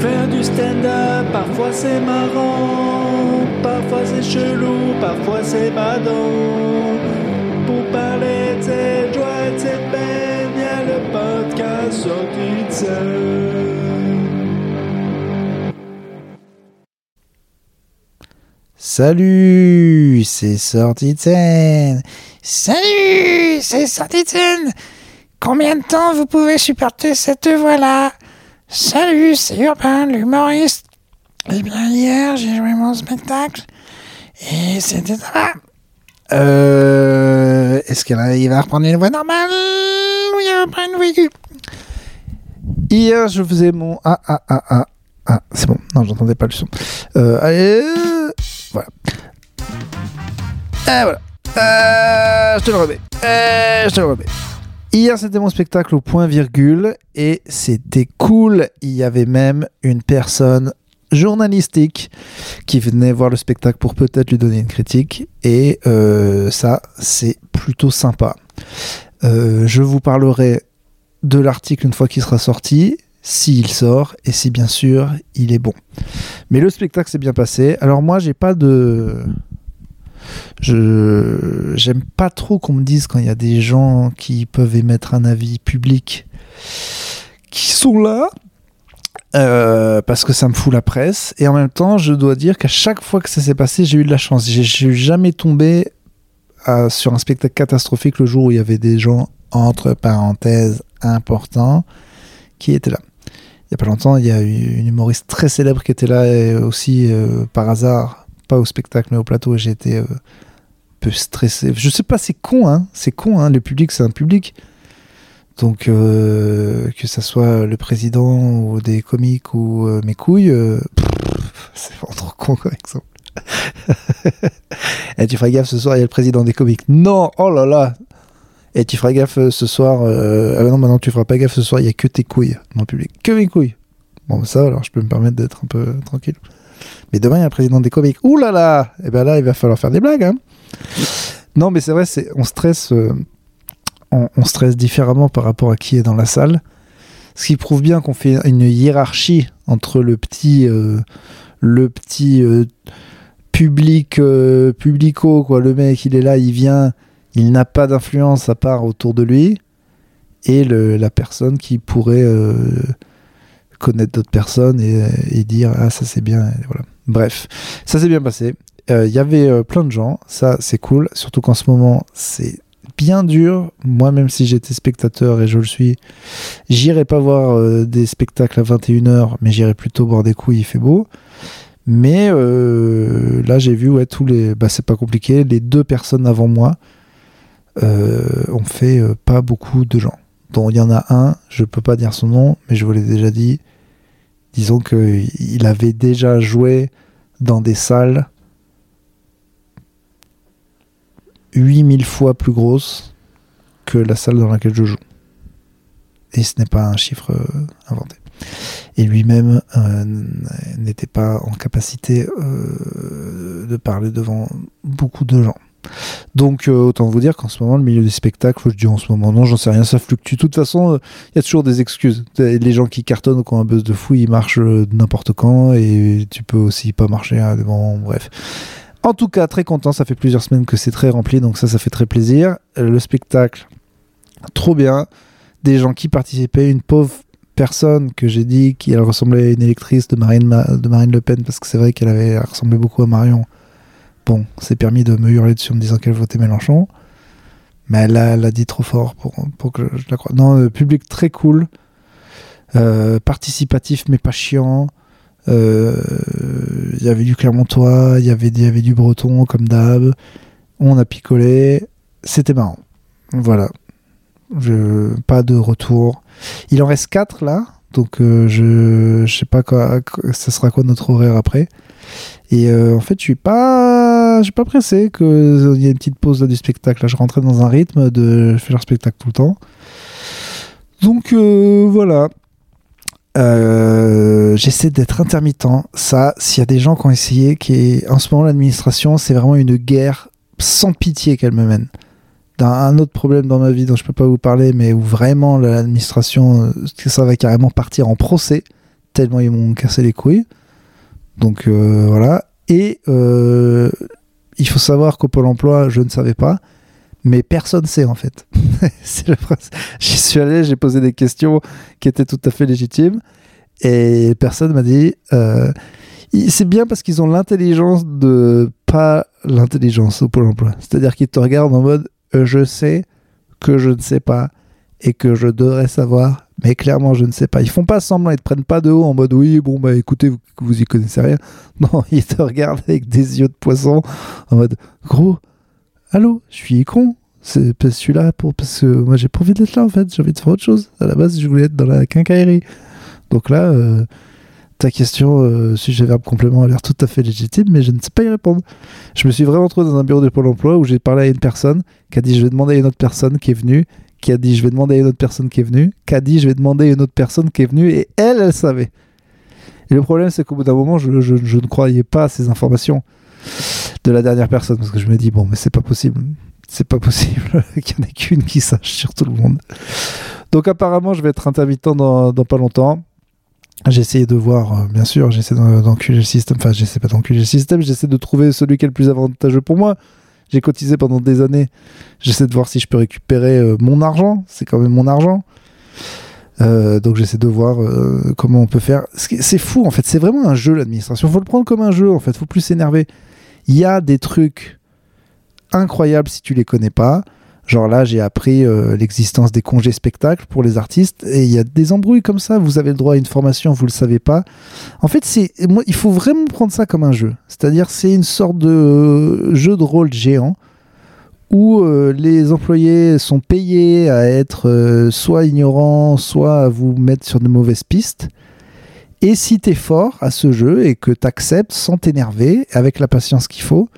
Faire du stand-up, parfois c'est marrant, parfois c'est chelou, parfois c'est badant. Pour parler de cette joie de cette peine, y a le podcast sorti scène. Salut, c'est sorti de scène. Salut, c'est sorti de scène. Combien de temps vous pouvez supporter cette voix-là? Salut, c'est Urbain, l'humoriste. Eh bien, hier, j'ai joué mon spectacle et c'était ça. Euh, est-ce qu'il va reprendre une voix normale? Ou il va reprendre une aiguë Hier, je faisais mon ah ah ah ah ah. C'est bon, non, j'entendais pas le son. Euh, allez, voilà. Et voilà. Euh, je te le remets. Euh, je te le remets. Hier, c'était mon spectacle au point virgule et c'était cool. Il y avait même une personne journalistique qui venait voir le spectacle pour peut-être lui donner une critique et euh, ça, c'est plutôt sympa. Euh, je vous parlerai de l'article une fois qu'il sera sorti, s'il sort et si bien sûr il est bon. Mais le spectacle s'est bien passé. Alors moi, j'ai pas de je j'aime pas trop qu'on me dise quand il y a des gens qui peuvent émettre un avis public qui sont là euh, parce que ça me fout la presse. Et en même temps je dois dire qu'à chaque fois que ça s'est passé j'ai eu de la chance. J'ai jamais tombé à- sur un spectacle catastrophique le jour où il y avait des gens entre parenthèses importants qui étaient là. Il y a pas longtemps il y a eu une humoriste très célèbre qui était là et aussi euh, par hasard pas au spectacle mais au plateau j'ai été euh, peu stressé. Je sais pas c'est con hein. C'est con hein. Le public c'est un public. Donc euh, que ça soit le président ou des comiques ou euh, mes couilles c'est vraiment trop con comme exemple. Et tu feras gaffe ce soir il y a le président des comiques. Non! Oh là là! Et tu feras gaffe ce soir ah non maintenant tu feras pas gaffe ce soir il y a que tes couilles dans le public. Que mes couilles! Bon ça alors je peux me permettre d'être un peu tranquille mais demain, il y a un président des comiques. Ouh là là Et bien là, il va falloir faire des blagues. hein. non, mais c'est vrai, c'est, on, stresse, euh, on, on stresse différemment par rapport à qui est dans la salle. Ce qui prouve bien qu'on fait une hiérarchie entre le petit, euh, le petit euh, public, publico, quoi. Le mec, il est là, il vient, il n'a pas d'influence à part autour de lui. Et le, la personne qui pourrait connaître d'autres personnes et, et dire ah ça c'est bien voilà. Bref ça s'est bien passé. Euh, il y avait euh, plein de gens. Ça c'est cool. Surtout qu'en ce moment c'est bien dur. Moi même si j'étais spectateur et je le suis j'irai pas voir euh, des spectacles à 21h mais j'irai plutôt boire des couilles il fait beau. Mais euh, là j'ai vu ouais tous les bah c'est pas compliqué. Les deux personnes avant moi euh, ont fait euh, pas beaucoup de gens dont il y en a un, je peux pas dire son nom, mais je vous l'ai déjà dit. Disons que il avait déjà joué dans des salles 8000 fois plus grosses que la salle dans laquelle je joue. Et ce n'est pas un chiffre euh, inventé. Et lui-même euh, n'était pas en capacité euh, de parler devant beaucoup de gens. Donc euh, autant vous dire qu'en ce moment le milieu des spectacles, je dis en ce moment non, j'en sais rien, ça fluctue. De toute façon, euh, il y a toujours des excuses. Les gens qui cartonnent ou qui ont un buzz de fou, ils marchent euh, n'importe quand et tu peux aussi pas marcher hein. Bref. En tout cas, très content. Ça fait plusieurs semaines que c'est très rempli, donc ça, ça fait très plaisir. Le spectacle, trop bien. Des gens qui participaient, une pauvre personne que j'ai dit qui elle ressemblait à une électrice de Marine, Ma- de Marine Le Pen parce que c'est vrai qu'elle avait elle ressemblait beaucoup à Marion. Bon, c'est permis de me hurler dessus en me disant qu'elle votait Mélenchon. Mais a, elle a dit trop fort pour, pour que je la croie. Non, le public très cool. euh, participatif mais pas chiant. Euh, Il y avait du Clermontois, il y avait, il y avait du Breton comme d'hab. On a picolé. C'était marrant. Voilà. Pas de retour. Il en reste 4 là. Donc euh, je, je sais pas quoi, ça sera quoi notre horaire après. Et euh, en fait, je suis pas, je suis pas pressé qu'il y ait une petite pause là, du spectacle. Là, je rentrais dans un rythme de faire leur spectacle tout le temps. Donc euh, voilà. Euh, J'essaie d'être intermittent. Ça, s'il y a des gens qui ont essayé, qui en ce moment l'administration, c'est vraiment une guerre sans pitié qu'elle me mène. Dans un autre problème dans ma vie dont je peux pas vous parler, mais où vraiment l'administration, euh, ça va carrément partir en procès tellement ils m'ont cassé les couilles. Donc euh, voilà. Et euh, il faut savoir qu'au Pôle emploi, je ne savais pas, mais personne sait en fait. J'y suis allé, j'ai posé des questions qui étaient tout à fait légitimes, et personne m'a dit. euh, c'est bien parce qu'ils ont l'intelligence de pas l'intelligence au Pôle emploi. C'est-à-dire qu'ils te regardent en mode euh, je sais que je ne sais pas et que je devrais savoir, mais clairement je ne sais pas. Ils font pas semblant, ils te prennent pas de haut en mode oui, bon bah écoutez, vous, vous y connaissez rien. Non, ils te regardent avec des yeux de poisson en mode gros, allô, je suis con. C'est parce que je suis là pour parce que moi j'ai pas envie d'être là en fait, j'ai envie de faire autre chose. À la base, je voulais être dans la quincaillerie. Donc là, euh, ta question euh, sujet verbe complément a l'air tout à fait légitime, mais je ne sais pas y répondre. Je me suis vraiment trouvé dans un bureau de Pôle emploi où j'ai parlé à une personne qui a dit je vais demander à une autre personne qui est venue, qui a dit je vais demander à une autre personne qui est venue, qui a dit je vais demander à une autre personne qui est venue, et elle, elle savait. Et le problème, c'est qu'au bout d'un moment, je, je- je ne croyais pas à ces informations de la dernière personne, parce que je me dis bon, mais c'est pas possible. C'est pas possible qu'il n'y en ait qu'une qui sache sur tout le monde. Donc apparemment, je vais être intermittent dans, dans pas longtemps. J'ai essayé de voir, euh, bien sûr, j'essaie d'en- d'enculer le système. Enfin, j'essaie pas d'enculer le système, j'essaie de trouver celui qui est le plus avantageux pour moi. J'ai cotisé pendant des années. J'essaie de voir si je peux récupérer euh, mon argent. C'est quand même mon argent. Euh, donc j'essaie de voir euh, comment on peut faire. C'est fou en fait, c'est vraiment un jeu l'administration. Faut le prendre comme un jeu en fait. Faut plus s'énerver. Il y a des trucs incroyables si tu les connais pas. Genre là, j'ai appris euh, l'existence des congés spectacles pour les artistes et il y a des embrouilles comme ça. Vous avez le droit à une formation, vous le savez pas. En fait, c'est moi, il faut vraiment prendre ça comme un jeu. C'est-à-dire, c'est une sorte de euh, jeu de rôle géant où euh, les employés sont payés à être soit ignorants, soit à vous mettre sur de mauvaises pistes. Et si tu es fort à ce jeu et que tu acceptes sans t'énerver, avec la patience qu'il faut,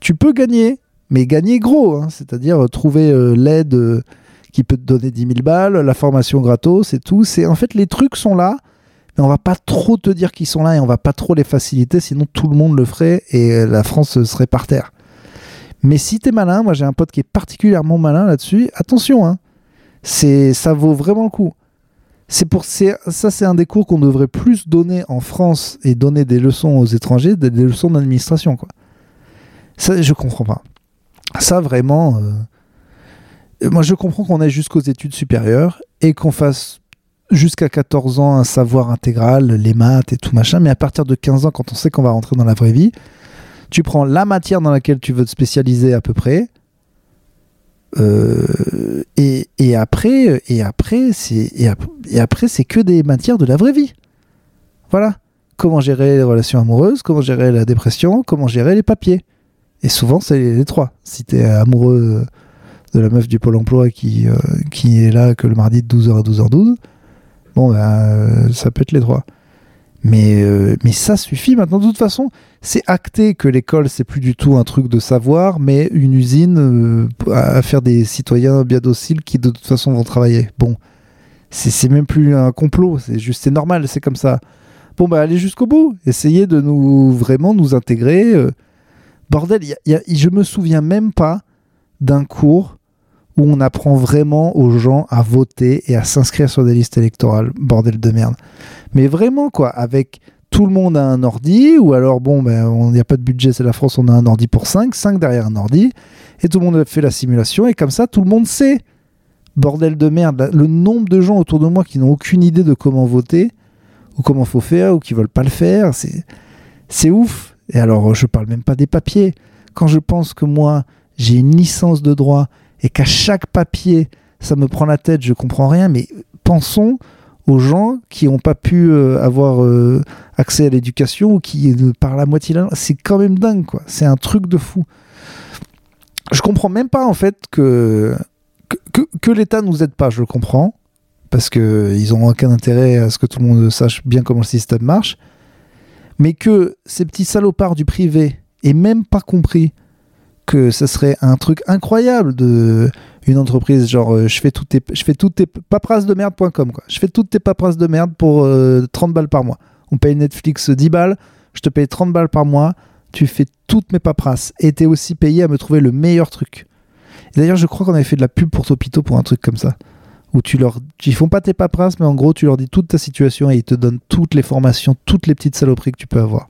tu peux gagner. Mais gagner gros, hein. c'est-à-dire euh, trouver euh, l'aide euh, qui peut te donner 10 000 balles, la formation gratos et tout. C'est En fait, les trucs sont là, mais on va pas trop te dire qu'ils sont là et on va pas trop les faciliter, sinon tout le monde le ferait et la France serait par terre. Mais si t'es malin, moi j'ai un pote qui est particulièrement malin là-dessus, attention, hein, c'est, ça vaut vraiment le coup. C'est pour, ça, c'est un des cours qu'on devrait plus donner en France et donner des leçons aux étrangers, des, des leçons d'administration, quoi. Ça, je comprends pas. Ça, vraiment, euh, moi je comprends qu'on aille jusqu'aux études supérieures et qu'on fasse jusqu'à 14 ans un savoir intégral, les maths et tout machin, mais à partir de 15 ans, quand on sait qu'on va rentrer dans la vraie vie, tu prends la matière dans laquelle tu veux te spécialiser à peu près, euh, et, après, et après, c'est et après, c'est que des matières de la vraie vie. Voilà. Comment gérer les relations amoureuses, comment gérer la dépression, comment gérer les papiers. Et souvent, c'est les, trois. Si tu es amoureux de la meuf du Pôle emploi qui, euh, qui est là que le mardi de 12h à 12h12, bon, ben, euh, ça peut être les trois. Mais, euh, mais ça suffit maintenant. De toute façon, c'est acté que l'école, c'est plus du tout un truc de savoir, mais une usine à faire des citoyens bien dociles qui, de toute façon, vont travailler. Bon, c'est même plus un complot, c'est juste, c'est normal, c'est comme ça. Bon, bah, allez jusqu'au bout. Essayez de nous, vraiment, nous intégrer. Bordel, y a- y a- je me souviens même pas d'un cours où on apprend vraiment aux gens à voter et à s'inscrire sur des listes électorales. Bordel de merde. Mais vraiment, quoi, avec tout le monde a un ordi, ou alors, bon, ben, on n'y a pas de budget, c'est la France, on a un ordi pour 5, 5 derrière un ordi, et tout le monde fait la simulation, et comme ça, tout le monde sait. Bordel de merde, le nombre de gens autour de moi qui n'ont aucune idée de comment voter, ou comment faut faire, ou qui veulent pas le faire, c'est, c'est ouf. Et alors, je parle même pas des papiers. Quand je pense que moi, j'ai une licence de droit, et qu'à chaque papier, ça me prend la tête, je comprends rien, mais pensons aux gens qui n'ont pas pu euh, avoir euh, accès à l'éducation ou qui ne moitié la langue. C'est quand même dingue, quoi. C'est un truc de fou. Je comprends même pas, en fait, que, que, que- que l'État nous aide pas. Je le comprends. Parce qu'ils n'ont aucun intérêt à ce que tout le monde sache bien comment le système marche. Mais que ces petits salopards du privé aient même pas compris que ce serait un truc incroyable de une entreprise genre euh, je fais toutes tes je paperasses de merde.com quoi. Je fais toutes tes paperasses de merde pour euh, 30 balles par mois. On paye Netflix 10 balles, je te paye 30 balles par mois, tu fais toutes mes paperasses et t'es aussi payé à me trouver le meilleur truc. D'ailleurs, je crois qu'on avait fait de la pub pour Topito pour un truc comme ça. Où tu leur. Ils font pas tes paperasses, mais en gros, tu leur dis toute ta situation et ils te donnent toutes les formations, toutes les petites saloperies que tu peux avoir.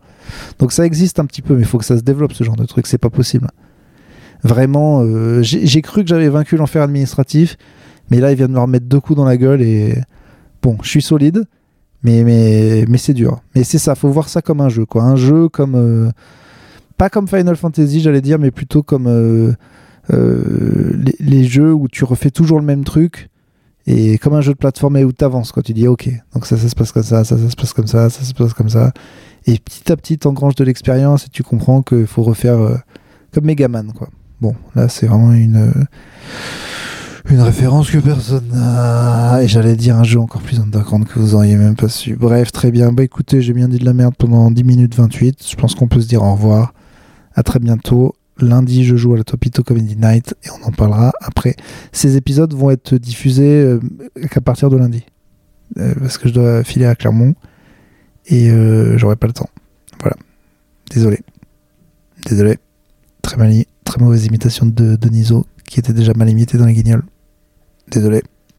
Donc ça existe un petit peu, mais il faut que ça se développe ce genre de truc, c'est pas possible. Vraiment, euh, j'ai cru que j'avais vaincu l'enfer administratif, mais là, il vient de me remettre deux coups dans la gueule et. Bon, je suis solide, mais, mais, mais c'est dur. Mais c'est ça, faut voir ça comme un jeu, quoi. Un jeu comme. euh, pas comme Final Fantasy, j'allais dire, mais plutôt comme euh, les jeux où tu refais toujours le même truc. Et comme un jeu de plateforme et où tu avances, quoi. Tu dis, ok, donc ça, se passe comme ça, ça, se passe comme ça, ça se passe comme ça. Et petit à petit, t'engranges de l'expérience et tu comprends qu'il faut refaire euh, comme Megaman, quoi. Bon, là, c'est vraiment une. euh, une référence que personne n'a. Et j'allais dire un jeu encore plus underground que vous auriez même pas su. Bref, très bien. Bah écoutez, j'ai bien dit de la merde pendant 10 minutes 28. Je pense qu'on peut se dire au revoir. À très bientôt. Lundi, je joue à la Topito Comedy Night et on en parlera après. Ces épisodes vont être diffusés euh, qu'à partir de lundi. Euh, parce que je dois filer à Clermont et euh, j'aurai pas le temps. Voilà. Désolé. Désolé. Très, mal, très mauvaise imitation de Deniso qui était déjà mal imité dans les guignols. Désolé.